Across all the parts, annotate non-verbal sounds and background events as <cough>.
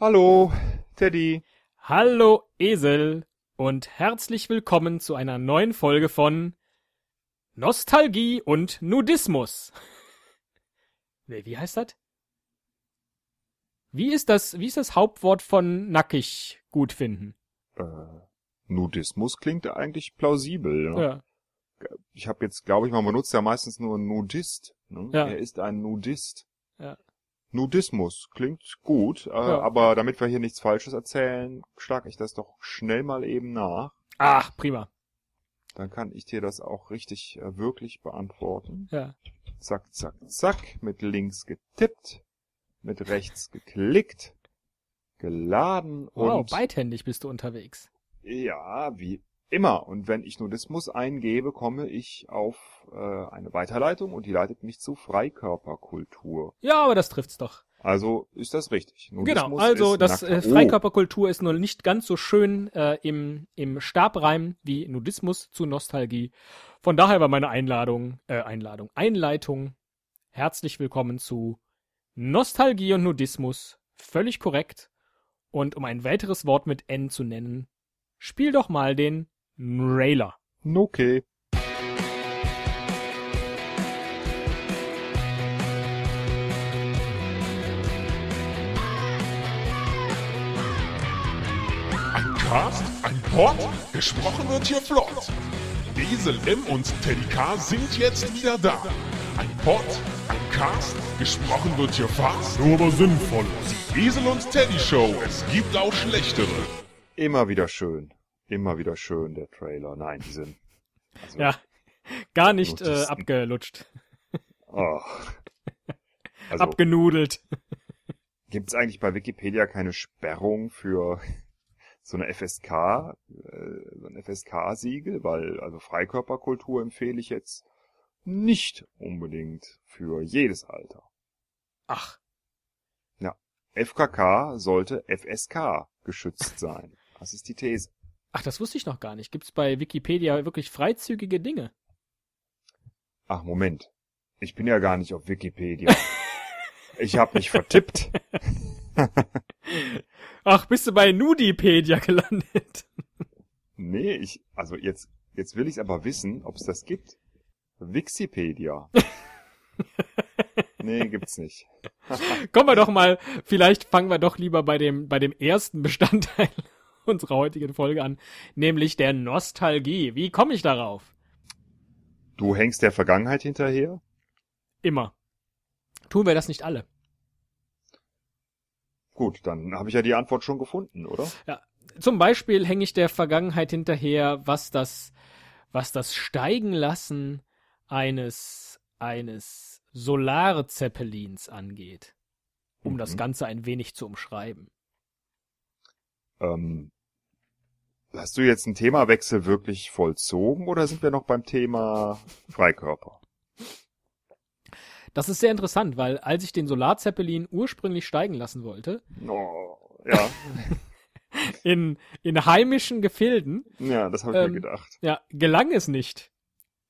Hallo, Teddy. Hallo Esel und herzlich willkommen zu einer neuen Folge von Nostalgie und Nudismus. <laughs> Nee, Wie heißt das? Wie ist das, wie ist das Hauptwort von nackig gut finden? Äh, Nudismus klingt eigentlich plausibel. Ne? Ja. Ich habe jetzt, glaube ich, man benutzt ja meistens nur Nudist. Ne? Ja. Er ist ein Nudist. Ja. Nudismus klingt gut, äh, Ja. aber damit wir hier nichts Falsches erzählen, schlage ich das doch schnell mal eben nach. Ach, prima. Dann kann ich dir das auch richtig äh, wirklich beantworten. Ja. Zack, zack, zack. Mit links getippt, mit rechts geklickt, geladen Wow, und beidhändig bist du unterwegs. Ja, wie immer. Und wenn ich Nudismus eingebe, komme ich auf äh, eine Weiterleitung und die leitet mich zu Freikörperkultur. Ja, aber das trifft's doch. Also ist das richtig. Genau, also ist das äh, nackter- Freikörperkultur ist nur nicht ganz so schön äh, im, im Stabreim wie Nudismus zu Nostalgie. Von daher war meine Einladung, äh, Einladung, Einleitung. Herzlich willkommen zu Nostalgie und Nudismus. Völlig korrekt. Und um ein weiteres Wort mit N zu nennen, spiel doch mal den Railer. Okay. Ein Cast, ein Pod, gesprochen wird hier flott. Esel M und Teddy K sind jetzt wieder da. Ein Pod, ein Cast, gesprochen wird hier fast, nur aber sinnvoll. Die Esel und Teddy Show, es gibt auch schlechtere. Immer wieder schön. Immer wieder schön, der Trailer. Nein, die sind. Also, Ja, gar nicht äh, abgelutscht, oh. Also, abgenudelt. gibt's eigentlich bei Wikipedia keine Sperrung für <laughs> so eine FSK, äh, so ein FSK-Siegel? Weil, also Freikörperkultur empfehle ich jetzt nicht unbedingt für jedes Alter. Ach, FKK sollte FSK geschützt sein. Das ist die These. Ach, das wusste ich noch gar nicht. Gibt's bei Wikipedia wirklich freizügige Dinge? Ach, Moment. Ich bin ja gar nicht auf Wikipedia. <laughs> Ich habe mich vertippt. <laughs> Ach, bist du bei Nudipedia gelandet? <laughs> Nee, ich, also jetzt, jetzt will ich aber wissen, ob es das gibt. Wikipedia. nee, gibt's nicht. Kommen wir doch mal, vielleicht fangen wir doch lieber bei dem, bei dem ersten Bestandteil <laughs> unserer heutigen Folge an, nämlich der Nostalgie. Wie komme ich darauf? Du hängst der Vergangenheit hinterher? Immer. Tun wir das nicht alle? Gut, dann habe ich ja die Antwort schon gefunden, oder? Zum Beispiel hänge ich der Vergangenheit hinterher, was das, was das Steigenlassen eines, eines Solarzeppelins angeht. Um das Mhm. Ganze ein wenig zu umschreiben. Ähm, hast du jetzt einen Themawechsel wirklich vollzogen oder sind wir noch beim Thema Freikörper? Das ist sehr interessant, weil als ich den Solarzeppelin ursprünglich steigen lassen wollte, Oh, ja, <laughs> in, in heimischen Gefilden, ja, das habe ich Ähm, mir gedacht. ja, gelang es nicht.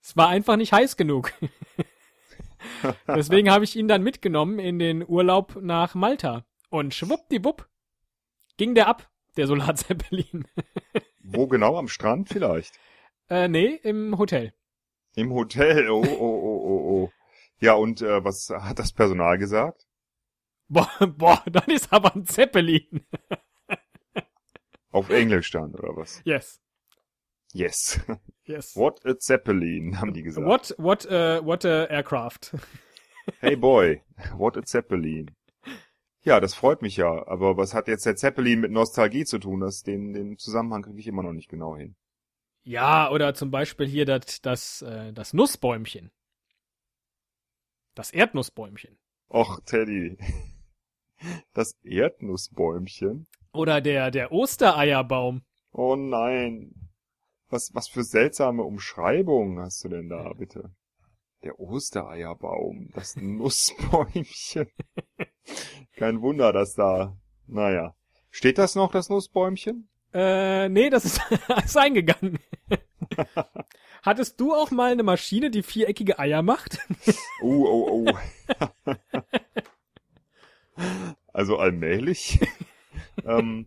Es war einfach nicht heiß genug. <laughs> Deswegen habe ich ihn dann mitgenommen in den Urlaub nach Malta. Und schwuppdiwupp ging der ab, der Solarzeppelin. <laughs> Wo genau? Am Strand vielleicht? äh, nee, im Hotel. Im Hotel. Oh, oh, oh, oh, oh. Ja, und äh, was hat das Personal gesagt? Boah, <laughs> boah, das ist aber ein Zeppelin. Auf Englisch stand, oder was? Yes. Yes. Yes. What a Zeppelin, haben die gesagt. What, what, uh, what a aircraft. Hey boy, what a Zeppelin. Ja, das freut mich ja. Aber was hat jetzt der Zeppelin mit Nostalgie zu tun? Das, den, den Zusammenhang kriege ich immer noch nicht genau hin. Ja, oder zum Beispiel hier das, das, äh, das Nussbäumchen. Das Erdnussbäumchen. Och, Teddy. <laughs> Das Erdnussbäumchen. Oder der, der Ostereierbaum. Oh nein. Was, was für seltsame Umschreibungen hast du denn da, <laughs> bitte? Der Ostereierbaum, das Nussbäumchen. <laughs> Kein Wunder, dass da, naja. Steht das noch, das Nussbäumchen? Äh, nee, das ist, <laughs> ist eingegangen. <laughs> Hattest du auch mal eine Maschine, die viereckige Eier macht? <laughs> Oh, oh, oh. also allmählich. ähm,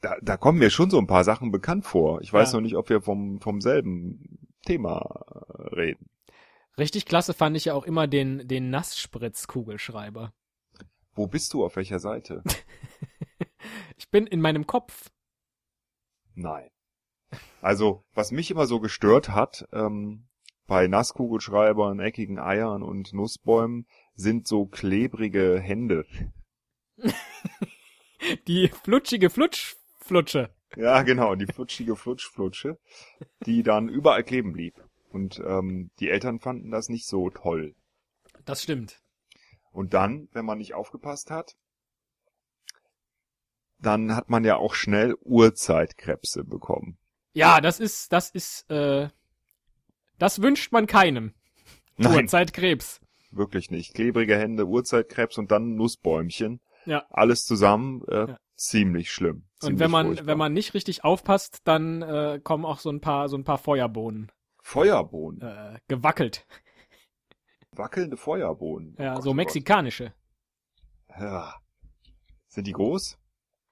da, da kommen mir schon so ein paar Sachen bekannt vor. Ich weiß Ja. noch nicht, ob wir vom, vom selben Thema äh, reden. Richtig klasse fand ich ja auch immer den, den Nassspritzkugelschreiber. Wo bist du? Auf welcher Seite? <laughs> Ich bin in meinem Kopf. Nein. Also, was mich immer so gestört hat, ähm, bei Nasskugelschreibern, eckigen Eiern und Nussbäumen, sind so klebrige Hände. <laughs> Die flutschige Flutschflutsche. Ja, genau, die flutschige Flutschflutsche, die dann überall kleben blieb. Und ähm, die Eltern fanden das nicht so toll. Das stimmt. Und dann, wenn man nicht aufgepasst hat, dann hat man ja auch schnell Urzeitkrebse bekommen. Ja, das ist, das ist, äh, das wünscht man keinem. <laughs> Nein, Urzeitkrebs. wirklich nicht. Klebrige Hände, Urzeitkrebs und dann Nussbäumchen. Ja. Alles zusammen, äh, Ja. ziemlich schlimm. Und Ziemlich wenn man, furchtbar. wenn man nicht richtig aufpasst, dann äh, kommen auch so ein paar, so ein paar Feuerbohnen Feuerbohnen, äh, gewackelt. Wackelnde Feuerbohnen. Ja, Oh Gott, so oh mexikanische. Gott. Ja. Sind die groß?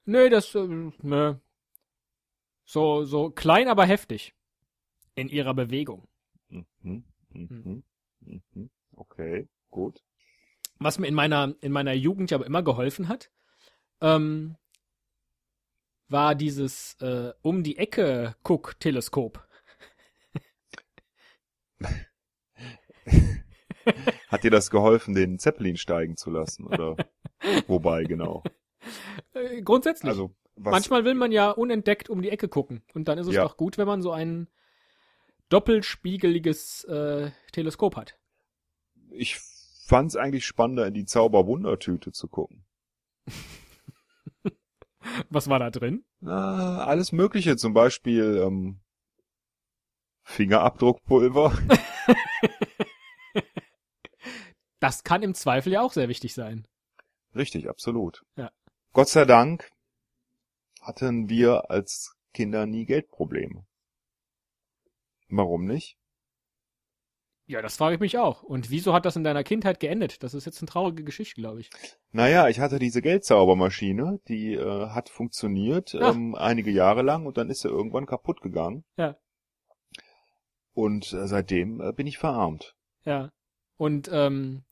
Nö, das, äh, nö. So, so klein, aber heftig. In ihrer Bewegung. Mhm. Mhm. Mhm. Okay, gut. Was mir in meiner, in meiner Jugend ja aber immer geholfen hat, ähm, war dieses äh, um die Ecke Guck-Teleskop. <laughs> <laughs> Hat dir das geholfen, den Zeppelin steigen zu lassen? Oder <laughs> wobei, genau. Äh, grundsätzlich. Also, was, Manchmal will man ja unentdeckt um die Ecke gucken. Und dann ist es Ja. doch gut, wenn man so ein doppelspiegeliges äh, Teleskop hat. ich fand's eigentlich spannender, in die Zauberwundertüte zu gucken. <laughs> Was war da drin? Na, alles Mögliche, zum Beispiel ähm, Fingerabdruckpulver. Das kann im Zweifel ja auch sehr wichtig sein. Richtig, absolut. Ja. Gott sei Dank hatten wir als Kinder nie Geldprobleme. Warum nicht? Ja, das frage ich mich auch. Und wieso hat das in deiner Kindheit geendet? Das ist jetzt eine traurige Geschichte, glaube ich. Naja, ich hatte diese Geldzaubermaschine, die äh, hat funktioniert Ah. ähm, einige Jahre lang und dann ist sie irgendwann kaputt gegangen. Ja. Und äh, seitdem äh, bin ich verarmt. Ja. Und ähm,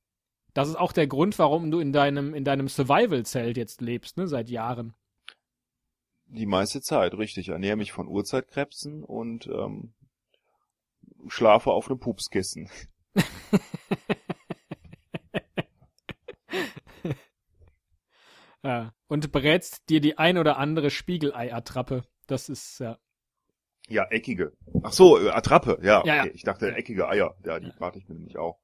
das ist auch der Grund, warum du in deinem, in deinem Survival-Zelt jetzt lebst, ne, seit Jahren. Die meiste Zeit, richtig. Ernähre mich von Urzeitkrebsen und ähm, schlafe auf einem Pupskissen. <laughs> Ja. Und berätst dir die ein oder andere Spiegelei-Attrappe. Das ist, ja. Ja, eckige. Ach so, äh, Attrappe. Ja, okay. Ja, ja. ich dachte Ja. eckige Eier. Ja, die warte ich mir nämlich auch.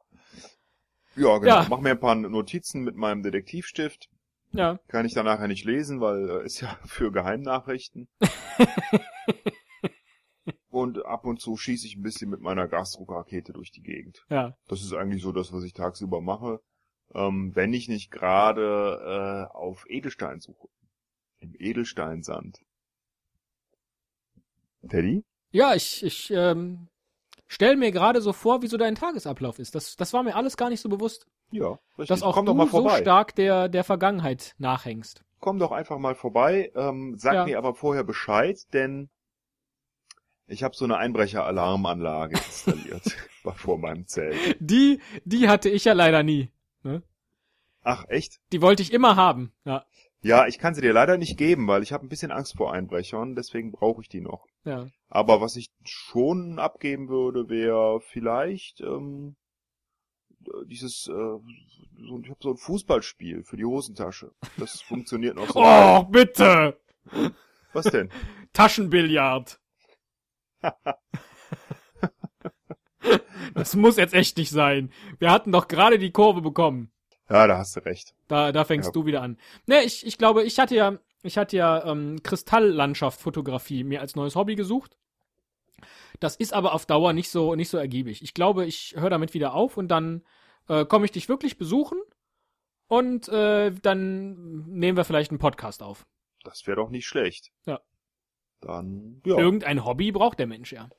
Ja, genau. Ja. Mach mir ein paar Notizen mit meinem Detektivstift. Ja. Kann ich dann nachher nicht lesen, weil äh, ist ja <laughs> für Geheimnachrichten. <laughs> und ab und zu schieße ich ein bisschen mit meiner Gasdruckrakete durch die Gegend. Ja. Das ist eigentlich so das, was ich tagsüber mache. Ähm, wenn ich nicht gerade äh, auf Edelstein suche. Im Edelsteinsand. Teddy? Ja, ich, ich ähm, stell mir gerade so vor, wie so dein Tagesablauf ist. Das, das war mir alles gar nicht so bewusst. Ja, richtig. Dass auch Komm du so stark der, der Vergangenheit nachhängst. Komm doch einfach mal vorbei. Ähm, sag Ja. mir aber vorher Bescheid, denn ich habe so eine Einbrecher-Alarmanlage <laughs> installiert <laughs> vor meinem Zelt. Die, die hatte ich ja leider nie. Ach, echt? Die wollte ich immer haben. Ja. Ja, ich kann sie dir leider nicht geben, weil ich habe ein bisschen Angst vor Einbrechern, deswegen brauche ich die noch. Ja. Aber was ich schon abgeben würde, wäre vielleicht ähm, dieses, äh, so, ich habe so ein Fußballspiel für die Hosentasche. Das <laughs> funktioniert noch so. Oh, bitte! Was denn? <laughs> Taschenbillard. <laughs> das muss jetzt echt nicht sein. Wir hatten doch gerade die Kurve bekommen. Ja, da hast du recht. Da, da fängst Ja. du wieder an. Ne, ich, ich glaube, ich hatte ja, ich hatte ja ähm, Kristalllandschaft-Fotografie mir als neues Hobby gesucht. Das ist aber auf Dauer nicht so, nicht so ergiebig. Ich glaube, ich höre damit wieder auf und dann äh, komme ich dich wirklich besuchen und äh, dann nehmen wir vielleicht einen Podcast auf. Das wäre doch nicht schlecht. Ja. Dann, ja, Irgendein Hobby braucht der Mensch ja.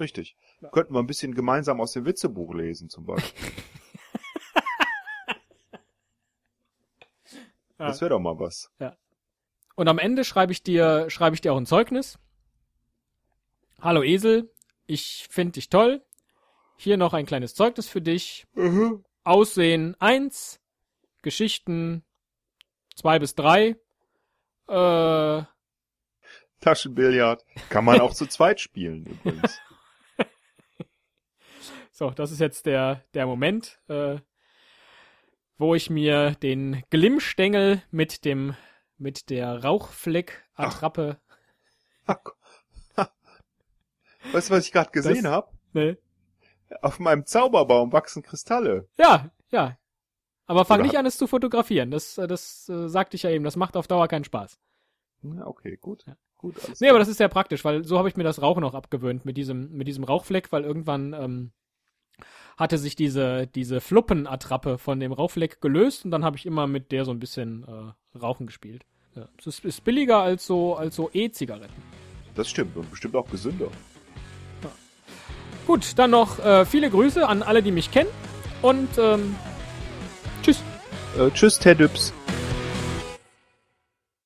richtig. Könnten wir ein bisschen gemeinsam aus dem Witzebuch lesen, zum Beispiel. <laughs> Ja. Das wäre doch mal was. Und am Ende schreibe ich dir, schreibe ich dir auch ein Zeugnis. Hallo Esel, ich finde dich toll. Hier noch ein kleines Zeugnis für dich. Mhm. Aussehen eins, Geschichten zwei bis drei. Äh, Taschenbillard. Kann man auch zu zweit spielen, übrigens. <laughs> so, das ist jetzt der, der Moment, äh, wo ich mir den Glimmstängel mit dem, mit der Rauchfleck-Attrappe. <laughs> Weißt du, was ich gerade gesehen habe? Ne? Auf meinem Zauberbaum wachsen Kristalle. Ja, ja. Aber fang Oder nicht an, es zu fotografieren. Das, äh, das äh, sagte ich ja eben. Das macht auf Dauer keinen Spaß. Ja, okay, gut. Gut, alles Nee, klar. aber das ist sehr praktisch, weil so habe ich mir das Rauchen auch abgewöhnt mit diesem, mit diesem Rauchfleck, weil irgendwann ähm, hatte sich diese, diese Fluppenattrappe von dem Rauchfleck gelöst und dann habe ich immer mit der so ein bisschen äh, Rauchen gespielt. Ja. Es ist, ist billiger als so, als so E-Zigaretten. Das stimmt und bestimmt auch gesünder. Gut, dann noch äh, viele Grüße an alle, die mich kennen und ähm, tschüss. Äh, tschüss, Teddüps.